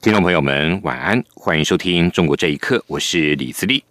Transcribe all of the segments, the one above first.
听众朋友们，晚安，欢迎收听《中国这一刻》，我是李自立。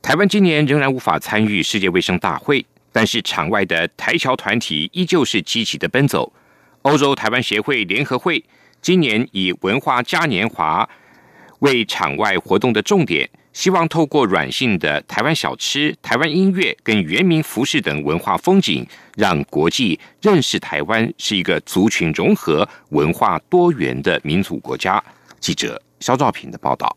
台湾今年仍然无法参与世界卫生大会，但是场外的台侨团体依旧是积极的奔走。欧洲台湾协会联合会今年以文化嘉年华为场外活动的重点，希望透过软性的台湾小吃、台湾音乐跟原民服饰等文化风景，让国际认识台湾是一个族群融合、文化多元的民主国家。记者肖兆平的报道。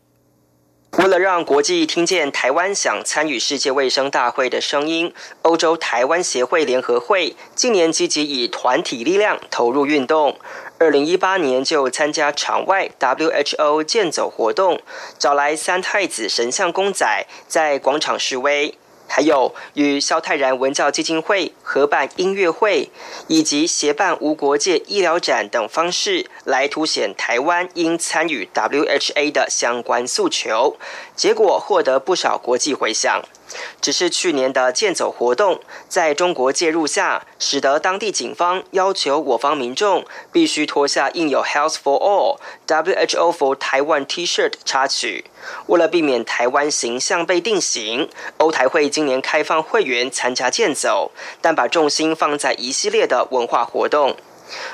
为了让国际听见台湾想参与世界卫生大会的声音，欧洲台湾协会联合会近年积极以团体力量投入运动。二零一八年就参加场外 WHO 健走活动，找来三太子神像公仔在广场示威。还有与萧泰然文教基金会合办音乐会，以及协办无国界医疗展等方式，来凸显台湾应参与 WHA 的相关诉求，结果获得不少国际回响。只是去年的健走活动，在中国介入下，使得当地警方要求我方民众必须脱下印有 “Health for All” WHO for Taiwan T-shirt 插曲。为了避免台湾形象被定型，欧台会今年开放会员参加健走，但把重心放在一系列的文化活动。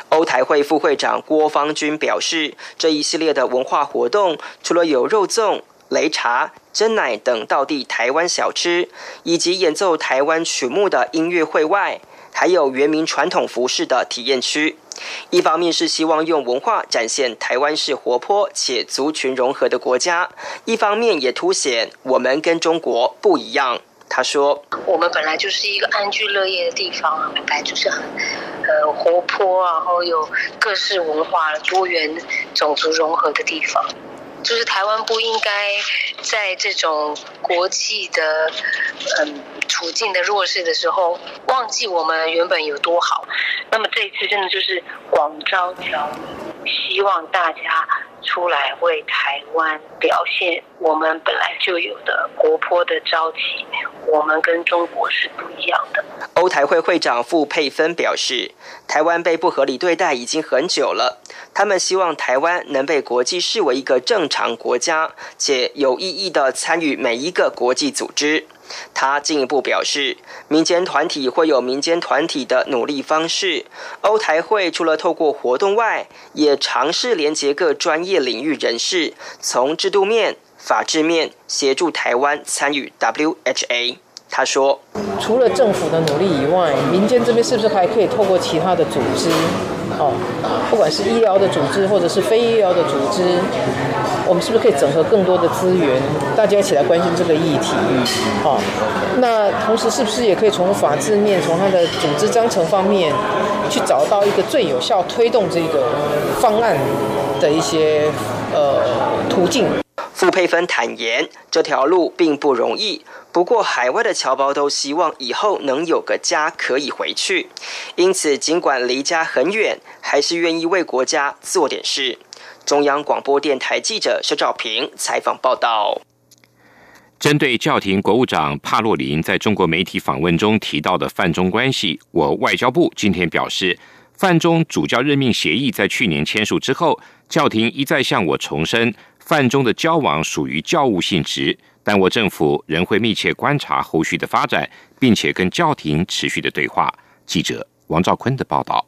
欧台会副会长郭方军表示，这一系列的文化活动，除了有肉粽、擂茶。真奶等道地台湾小吃，以及演奏台湾曲目的音乐会外，还有原民传统服饰的体验区。一方面是希望用文化展现台湾是活泼且族群融合的国家，一方面也凸显我们跟中国不一样。他说：“我们本来就是一个安居乐业的地方，本来就是很呃活泼，然后有各式文化、多元种族融合的地方。”就是台湾不应该在这种国际的嗯处境的弱势的时候，忘记我们原本有多好。那么这一次真的就是广招侨民，希望大家。出来为台湾表现我们本来就有的活泼的朝气，我们跟中国是不一样的。欧台会会长傅佩芬表示，台湾被不合理对待已经很久了，他们希望台湾能被国际视为一个正常国家，且有意义的参与每一个国际组织。他进一步表示，民间团体会有民间团体的努力方式。欧台会除了透过活动外，也尝试连接各专业领域人士，从制度面、法治面协助台湾参与 WHA。他说：“除了政府的努力以外，民间这边是不是还可以透过其他的组织？哦，不管是医疗的组织或者是非医疗的组织。”我们是不是可以整合更多的资源，大家一起来关心这个议题？好，那同时是不是也可以从法制面、从它的组织章程方面，去找到一个最有效推动这个方案的一些呃途径？傅佩芬坦言，这条路并不容易，不过海外的侨胞都希望以后能有个家可以回去，因此尽管离家很远，还是愿意为国家做点事。中央广播电台记者肖兆平采访报道：针对教廷国务长帕洛林在中国媒体访问中提到的泛中关系，我外交部今天表示，泛中主教任命协议在去年签署之后，教廷一再向我重申，泛中的交往属于教务性质，但我政府仍会密切观察后续的发展，并且跟教廷持续的对话。记者王兆坤的报道。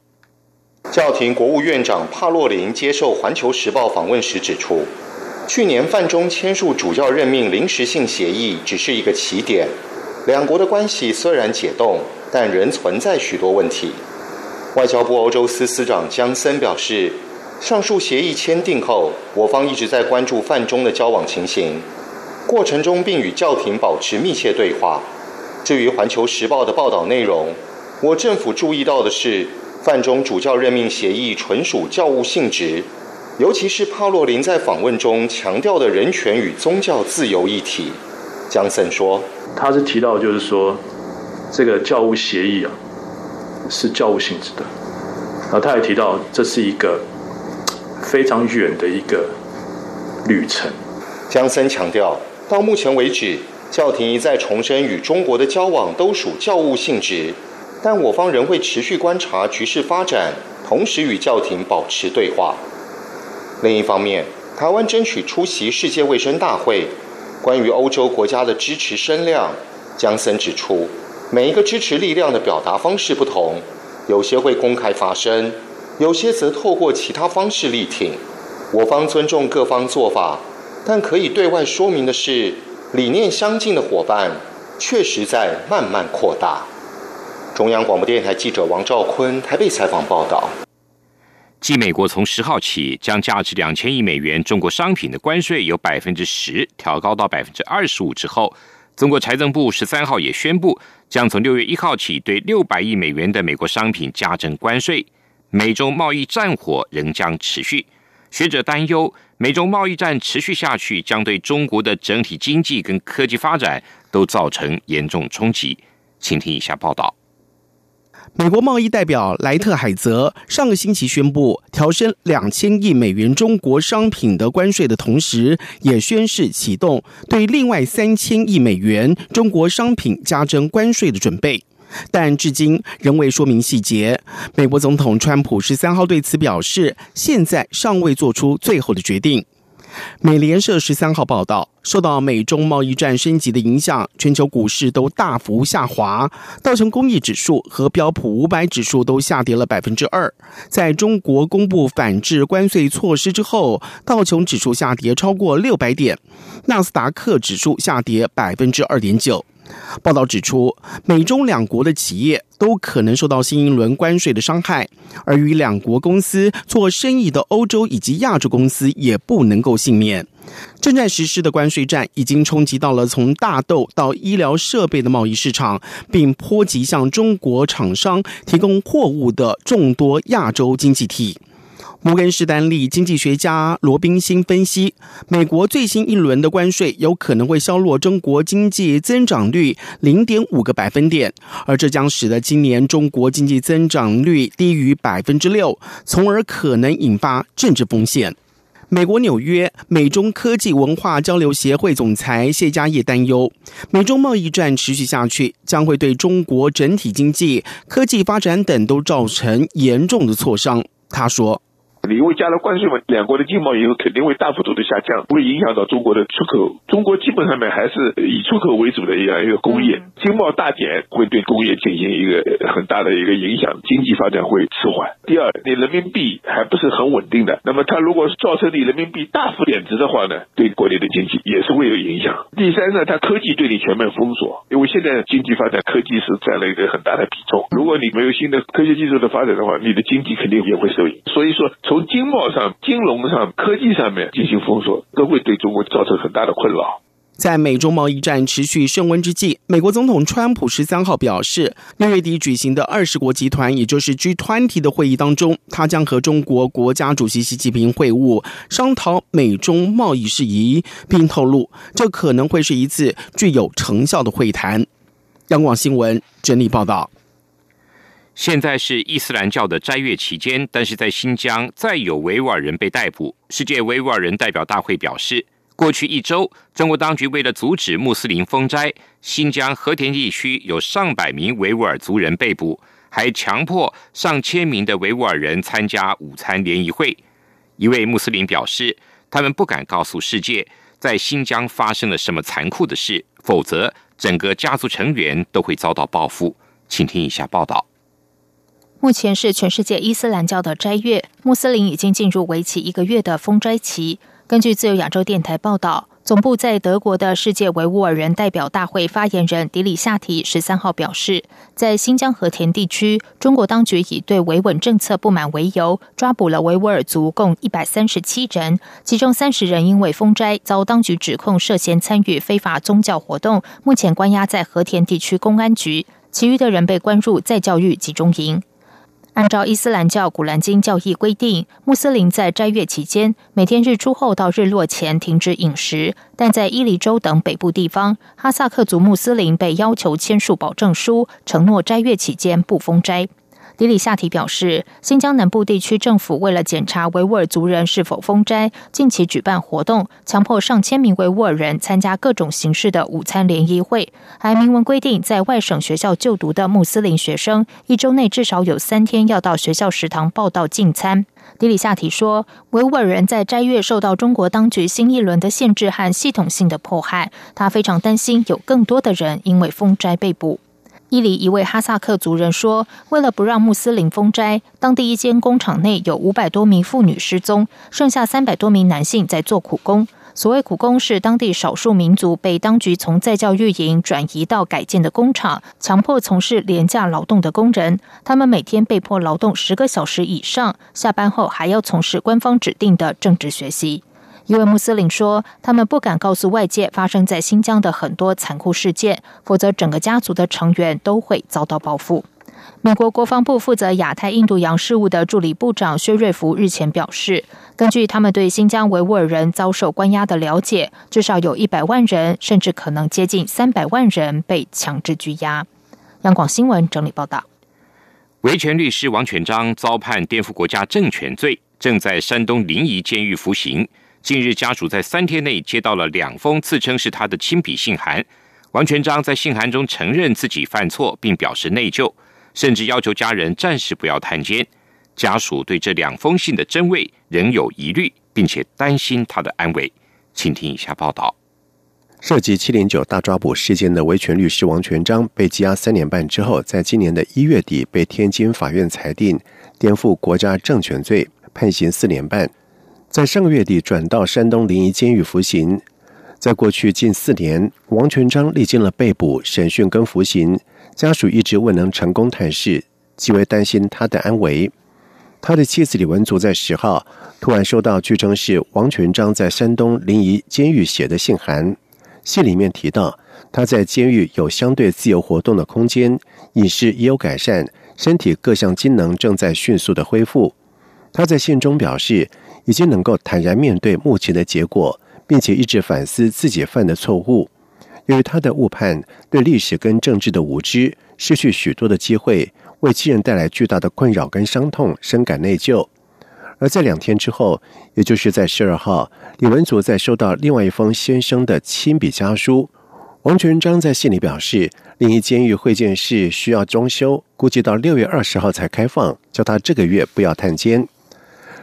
教廷国务院长帕洛林接受《环球时报》访问时指出，去年范中签署主教任命临时性协议只是一个起点，两国的关系虽然解冻，但仍存在许多问题。外交部欧洲司司长江森表示，上述协议签订后，我方一直在关注范中的交往情形，过程中并与教廷保持密切对话。至于《环球时报》的报道内容，我政府注意到的是。范中主教任命协议纯属教务性质，尤其是帕洛林在访问中强调的人权与宗教自由议题。江森说：“他是提到，就是说，这个教务协议啊，是教务性质的。啊，他也提到，这是一个非常远的一个旅程。”江森强调，到目前为止，教廷一再重申与中国的交往都属教务性质，但我方仍会持续观察局势发展，同时与教廷保持对话。另一方面，台湾争取出席世界卫生大会，关于欧洲国家的支持声量，江森指出，每一个支持力量的表达方式不同，有些会公开发声，有些则透过其他方式力挺。我方尊重各方做法，但可以对外说明的是，理念相近的伙伴确实在慢慢扩大。中央广播电台记者王兆坤台北采访报道。继美国从十号起将价值两千亿美元中国商品的关税由百分之十调高到百分之二十五之后，中国财政部十三号也宣布，将从六月一号起对六百亿美元的美国商品加征关税。美中贸易战火仍将持续，学者担忧，美中贸易战持续下去，将对中国的整体经济跟科技发展都造成严重冲击。请听以下报道。美国贸易代表莱特海泽上个星期宣布调升两千亿美元中国商品的关税的同时，也宣誓启动对另外三千亿美元中国商品加征关税的准备，但至今仍未说明细节。美国总统川普十三号对此表示，现在尚未做出最后的决定。美联社十三号报道，受到美中贸易战升级的影响，全球股市都大幅下滑，道琼工业指数和标普五百指数都下跌了百分之二。在中国公布反制关税措施之后，道琼指数下跌超过六百点，纳斯达克指数下跌百分之二点九。报道指出，美中两国的企业都可能受到新一轮关税的伤害，而与两国公司做生意的欧洲以及亚洲公司也不能够幸免。正在实施的关税战已经冲击到了从大豆到医疗设备的贸易市场，并波及向中国厂商提供货物的众多亚洲经济体。摩根士丹利经济学家罗宾辛分析，美国最新一轮的关税有可能会削弱中国经济增长率零点五个百分点，而这将使得今年中国经济增长率低于百分之六，从而可能引发政治风险。美国纽约美中科技文化交流协会总裁谢家业担忧，美中贸易战持续下去，将会对中国整体经济、科技发展等都造成严重的挫伤。他说。你因为加了关税嘛，两国的经贸以后肯定会大幅度的下降，会影响到中国的出口。中国基本上面还是以出口为主的一样一个工业，经贸大减会对工业进行一个很大的一个影响，经济发展会迟缓。第二，你人民币还不是很稳定的，那么它如果造成你人民币大幅贬值的话呢，对国内的经济也是会有影响。第三呢，它科技对你全面封锁，因为现在经济发展科技是占了一个很大的比重。如果你没有新的科学技术的发展的话，你的经济肯定也会受影。所以说从经贸上、金融上、科技上面进行封锁，都会对中国造成很大的困扰。在美中贸易战持续升温之际，美国总统川普十三号表示，六月底举行的二十国集团，也就是 G20 的会议当中，他将和中国国家主席习近平会晤，商讨美中贸易事宜，并透露这可能会是一次具有成效的会谈。央广新闻整理报道。现在是伊斯兰教的斋月期间，但是在新疆再有维吾尔人被逮捕。世界维吾尔人代表大会表示，过去一周，中国当局为了阻止穆斯林封斋，新疆和田地区有上百名维吾尔族人被捕，还强迫上千名的维吾尔人参加午餐联谊会。一位穆斯林表示，他们不敢告诉世界，在新疆发生了什么残酷的事，否则整个家族成员都会遭到报复。请听以下报道。目前是全世界伊斯兰教的斋月，穆斯林已经进入为期一个月的封斋期。根据自由亚洲电台报道，总部在德国的世界维吾尔人代表大会发言人迪里夏提十三号表示，在新疆和田地区，中国当局以对维稳政策不满为由，抓捕了维吾尔族共一百三十七人，其中三十人因为封斋遭当局指控涉嫌参与非法宗教活动，目前关押在和田地区公安局，其余的人被关入再教育集中营。按照伊斯兰教古兰经教义规定，穆斯林在斋月期间每天日出后到日落前停止饮食，但在伊犁州等北部地方，哈萨克族穆斯林被要求签署保证书，承诺斋月期间不封斋。迪里夏提表示，新疆南部地区政府为了检查维吾尔族人是否封斋，近期举办活动，强迫上千名维吾尔人参加各种形式的午餐联谊会，还明文规定，在外省学校就读的穆斯林学生一周内至少有三天要到学校食堂报到进餐。迪里夏提说，维吾尔人在斋月受到中国当局新一轮的限制和系统性的迫害，他非常担心有更多的人因为封斋被捕。伊犁一位哈萨克族人说：“为了不让穆斯林封斋，当地一间工厂内有五百多名妇女失踪，剩下三百多名男性在做苦工。所谓苦工，是当地少数民族被当局从再教育营转移到改建的工厂，强迫从事廉价劳动的工人。他们每天被迫劳动十个小时以上，下班后还要从事官方指定的政治学习。”一位穆斯林说：“他们不敢告诉外界发生在新疆的很多残酷事件，否则整个家族的成员都会遭到报复。”美国国防部负责亚太印度洋事务的助理部长薛瑞福日前表示，根据他们对新疆维吾尔人遭受关押的了解，至少有一百万人，甚至可能接近三百万人被强制拘押。央广新闻整理报道：维权律师王全章遭判颠覆国家政权罪，正在山东临沂监狱服刑。近日，家属在三天内接到了两封自称是他的亲笔信函。王全章在信函中承认自己犯错，并表示内疚，甚至要求家人暂时不要探监。家属对这两封信的真伪仍有疑虑，并且担心他的安危。请听以下报道：涉及七零九大抓捕事件的维权律师王全章被羁押三年半之后，在今年的一月底被天津法院裁定颠覆国家政权罪，判刑四年半。在上个月底转到山东临沂监狱服刑，在过去近四年，王全章历经了被捕、审讯跟服刑，家属一直未能成功探视，极为担心他的安危。他的妻子李文足在十号突然收到据称是王全章在山东临沂监狱写的信函，信里面提到他在监狱有相对自由活动的空间，饮食也有改善，身体各项机能正在迅速的恢复。他在信中表示。已经能够坦然面对目前的结果，并且一直反思自己犯的错误。由于他的误判，对历史跟政治的无知，失去许多的机会，为亲人带来巨大的困扰跟伤痛，深感内疚。而在两天之后，也就是在十二号，李文祖在收到另外一封先生的亲笔家书。王全章在信里表示，另一监狱会见室需要装修，估计到六月二十号才开放，叫他这个月不要探监。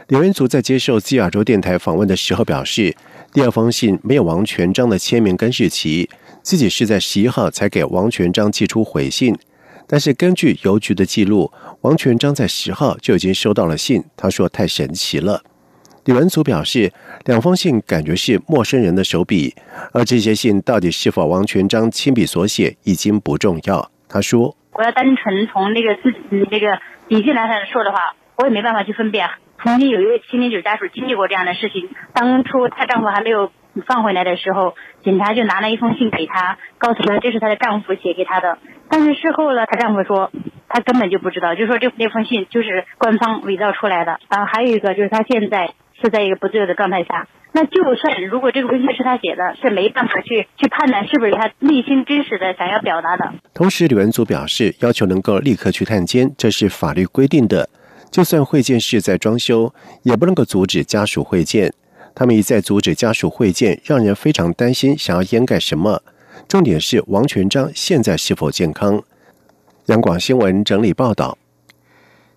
李文祖在接受自亚洲电台访问的时候表示，第二封信没有王全章的签名跟日期，自己是在十一号才给王全章寄出回信。但是根据邮局的记录，王全章在十号就已经收到了信。他说太神奇了。李文祖表示，两封信感觉是陌生人的手笔，而这些信到底是否王全章亲笔所写已经不重要。他说：“我要单纯从那个自己那个底细来上说的话，我也没办法去分辨。”曾经有一位七零九家属经历过这样的事情，当初她丈夫还没有放回来的时候，警察就拿了一封信给她，告诉她这是她的丈夫写给她的。但是事后呢，她丈夫说他根本就不知道，就说这那封信就是官方伪造出来的。然后还有一个就是她现在是在一个不自由的状态下，那就算如果这个封信是他写的，是没办法去去判断是不是他内心真实的想要表达的。同时，李文祖表示，要求能够立刻去探监，这是法律规定的。就算会见室在装修，也不能够阻止家属会见。他们一再阻止家属会见，让人非常担心，想要掩盖什么？重点是王全章现在是否健康？央广新闻整理报道：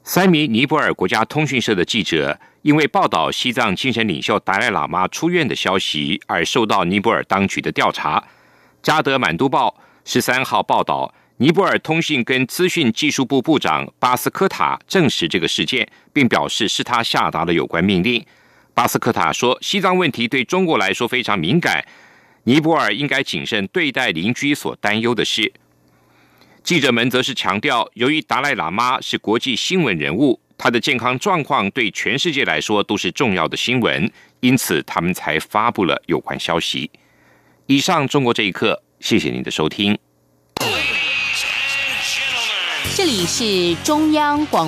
三名尼泊尔国家通讯社的记者，因为报道西藏精神领袖达赖喇嘛出院的消息，而受到尼泊尔当局的调查。加德满都报十三号报道。尼泊尔通信跟资讯技术部部长巴斯科塔证实这个事件，并表示是他下达了有关命令。巴斯科塔说：“西藏问题对中国来说非常敏感，尼泊尔应该谨慎对待邻居所担忧的事。”记者们则是强调，由于达赖喇嘛是国际新闻人物，他的健康状况对全世界来说都是重要的新闻，因此他们才发布了有关消息。以上，中国这一刻，谢谢您的收听。这里是中央广。